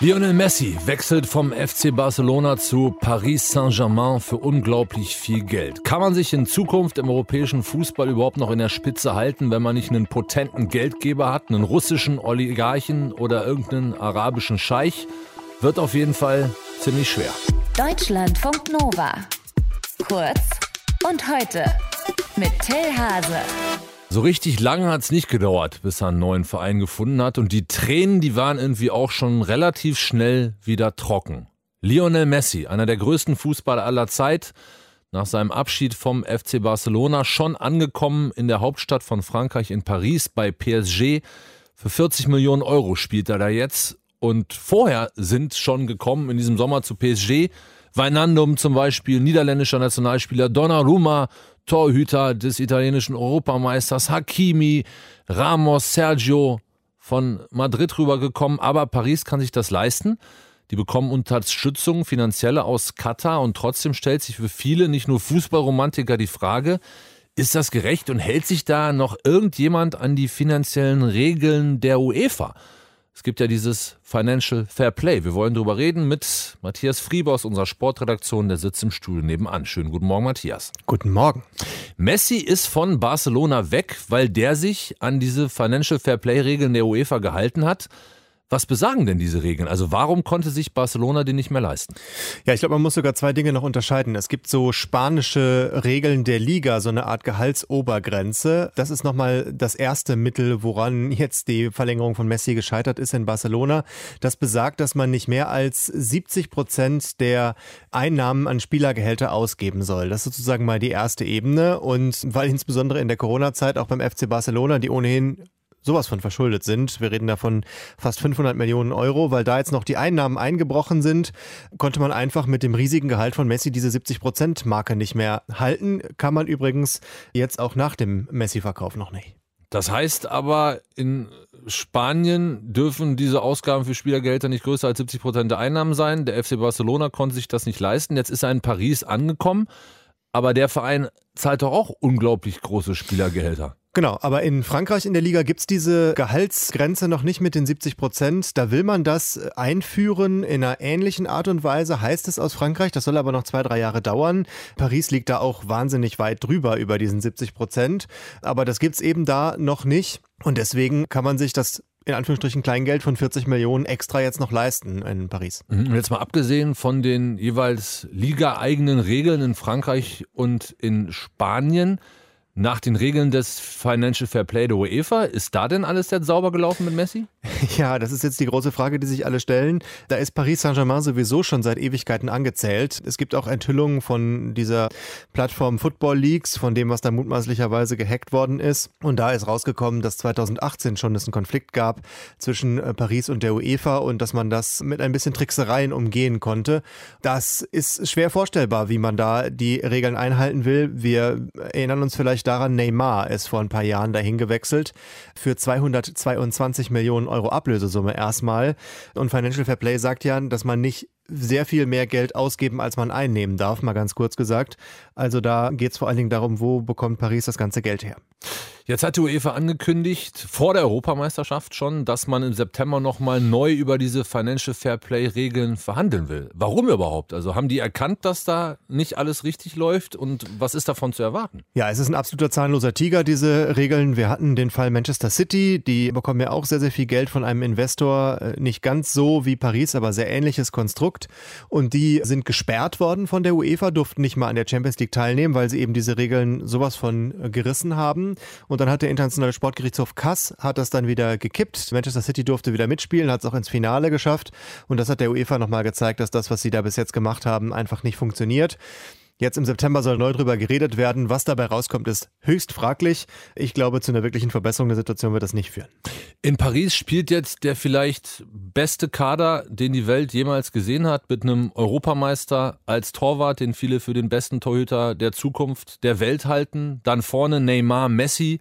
Lionel Messi wechselt vom FC Barcelona zu Paris Saint-Germain für unglaublich viel Geld. Kann man sich in Zukunft im europäischen Fußball überhaupt noch in der Spitze halten, wenn man nicht einen potenten Geldgeber hat, einen russischen Oligarchen oder irgendeinen arabischen Scheich? Wird auf jeden Fall ziemlich schwer. Deutschlandfunk Nova. Kurz und heute mit Till Hase. So richtig lange hat es nicht gedauert, bis er einen neuen Verein gefunden hat und die Tränen, die waren irgendwie auch schon relativ schnell wieder trocken. Lionel Messi, einer der größten Fußballer aller Zeit, nach seinem Abschied vom FC Barcelona schon angekommen in der Hauptstadt von Frankreich in Paris bei PSG. Für 40 Millionen Euro spielt er da jetzt und vorher sind schon gekommen in diesem Sommer zu PSG Weinandum zum Beispiel, niederländischer Nationalspieler, Donnarumma, Torhüter des italienischen Europameisters, Hakimi, Ramos, Sergio von Madrid rübergekommen, aber Paris kann sich das leisten. Die bekommen Unterstützung finanzielle aus Katar und trotzdem stellt sich für viele, nicht nur Fußballromantiker, die Frage, ist das gerecht und hält sich da noch irgendjemand an die finanziellen Regeln der UEFA? Es gibt ja dieses Financial Fair Play. Wir wollen darüber reden mit Matthias Frieber aus unserer Sportredaktion, der sitzt im Stuhl nebenan. Schönen guten Morgen, Matthias. Guten Morgen. Messi ist von Barcelona weg, weil der sich an diese Financial Fair Play Regeln der UEFA gehalten hat. Was besagen denn diese Regeln? Also warum konnte sich Barcelona den nicht mehr leisten? Ja, ich glaube, man muss sogar zwei Dinge noch unterscheiden. Es gibt so spanische Regeln der Liga, so eine Art Gehaltsobergrenze. Das ist nochmal das erste Mittel, woran jetzt die Verlängerung von Messi gescheitert ist in Barcelona. Das besagt, dass man nicht mehr als 70 Prozent der Einnahmen an Spielergehälter ausgeben soll. Das ist sozusagen mal die erste Ebene. Und weil insbesondere in der Corona-Zeit auch beim FC Barcelona, die ohnehin sowas von verschuldet sind. Wir reden davon fast 500 Millionen Euro, weil da jetzt noch die Einnahmen eingebrochen sind, konnte man einfach mit dem riesigen Gehalt von Messi diese 70 Prozent Marke nicht mehr halten. Kann man übrigens jetzt auch nach dem Messi-Verkauf noch nicht. Das heißt aber, in Spanien dürfen diese Ausgaben für Spielergehälter nicht größer als 70 Prozent der Einnahmen sein. Der FC Barcelona konnte sich das nicht leisten. Jetzt ist er in Paris angekommen, aber der Verein zahlt doch auch unglaublich große Spielergehälter. Genau, aber in Frankreich in der Liga gibt's diese Gehaltsgrenze noch nicht mit den 70 Prozent. Da will man das einführen in einer ähnlichen Art und Weise, heißt es aus Frankreich. Das soll aber noch zwei, drei Jahre dauern. Paris liegt da auch wahnsinnig weit drüber über diesen 70 Prozent. Aber das gibt's eben da noch nicht. Und deswegen kann man sich das in Anführungsstrichen Kleingeld von 40 Millionen extra jetzt noch leisten in Paris. Mhm. Und jetzt mal abgesehen von den jeweils liga-eigenen Regeln in Frankreich und in Spanien, nach den Regeln des Financial Fair Play der UEFA, ist da denn alles jetzt sauber gelaufen mit Messi? Ja, das ist jetzt die große Frage, die sich alle stellen. Da ist Paris Saint-Germain sowieso schon seit Ewigkeiten angezählt. Es gibt auch Enthüllungen von dieser Plattform Football Leaks, von dem, was da mutmaßlicherweise gehackt worden ist. Und da ist rausgekommen, dass 2018 schon es einen Konflikt gab zwischen äh, Paris und der UEFA und dass man das mit ein bisschen Tricksereien umgehen konnte. Das ist schwer vorstellbar, wie man da die Regeln einhalten will. Wir erinnern uns vielleicht daran, Neymar ist vor ein paar Jahren dahin gewechselt für 222 Millionen Euro Ablösesumme erstmal. Und Financial Fair Play sagt ja, dass man nicht sehr viel mehr Geld ausgeben, als man einnehmen darf, mal ganz kurz gesagt. Also da geht es vor allen Dingen darum, wo bekommt Paris das ganze Geld her. Jetzt hat die UEFA angekündigt, vor der Europameisterschaft schon, dass man im September nochmal neu über diese Financial Fair Play Regeln verhandeln will. Warum überhaupt? Also haben die erkannt, dass da nicht alles richtig läuft und was ist davon zu erwarten? Ja, es ist ein absoluter zahnloser Tiger, diese Regeln. Wir hatten den Fall Manchester City, die bekommen ja auch sehr, sehr viel Geld von einem Investor. Äh, nicht ganz so wie Paris, aber sehr ähnliches Konstrukt. Und die sind gesperrt worden von der UEFA, durften nicht mal an der Champions League teilnehmen, weil sie eben diese Regeln sowas von äh, gerissen haben. Dann hat der Internationale Sportgerichtshof Kass hat das dann wieder gekippt. Manchester City durfte wieder mitspielen, hat es auch ins Finale geschafft. Und das hat der UEFA nochmal gezeigt, dass das, was sie da bis jetzt gemacht haben, einfach nicht funktioniert. Jetzt im September soll neu drüber geredet werden. Was dabei rauskommt, ist höchst fraglich. Ich glaube, zu einer wirklichen Verbesserung der Situation wird das nicht führen. In Paris spielt jetzt der vielleicht beste Kader, den die Welt jemals gesehen hat, mit einem Europameister als Torwart, den viele für den besten Torhüter der Zukunft der Welt halten. Dann vorne Neymar, Messi.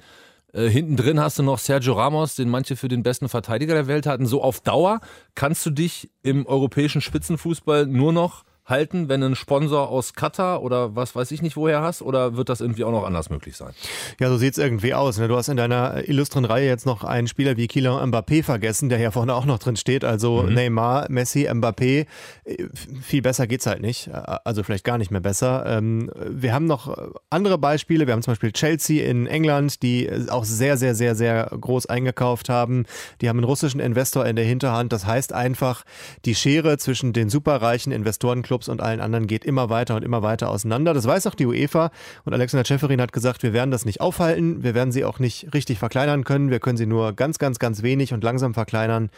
Äh, hinten drin hast du noch Sergio Ramos, den manche für den besten Verteidiger der Welt hatten. So auf Dauer kannst du dich im europäischen Spitzenfußball nur noch halten, wenn du einen Sponsor aus Katar oder was weiß ich nicht woher hast? Oder wird das irgendwie auch noch anders möglich sein? Ja, so sieht es irgendwie aus. Ne? Du hast in deiner illustren Reihe jetzt noch einen Spieler wie Kylian Mbappé vergessen, der hier vorne auch noch drin steht. Also mhm. Neymar, Messi, Mbappé. Äh, viel besser geht's halt nicht. Äh, also vielleicht gar nicht mehr besser. Ähm, wir haben noch andere Beispiele. Wir haben zum Beispiel Chelsea in England, die auch sehr, sehr, sehr, sehr groß eingekauft haben. Die haben einen russischen Investor in der Hinterhand. Das heißt einfach, die Schere zwischen den superreichen Investorenclubs Clubs und allen anderen geht immer weiter und immer weiter auseinander. Das weiß auch die UEFA und Alexander Schäferin hat gesagt, wir werden das nicht aufhalten, wir werden sie auch nicht richtig verkleinern können, wir können sie nur ganz, ganz, ganz wenig und langsam verkleinern.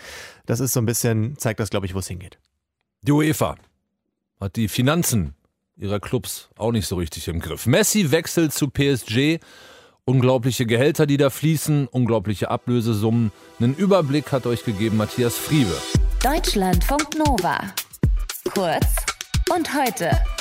Das ist so ein bisschen, zeigt das, glaube ich, wo es hingeht. Die UEFA hat die Finanzen ihrer Clubs auch nicht so richtig im Griff. Messi wechselt zu PSG. Unglaubliche Gehälter, die da fließen, unglaubliche Ablösesummen. Einen Überblick hat euch gegeben Matthias Friebe. Deutschlandfunk Nova. Kurz und heute.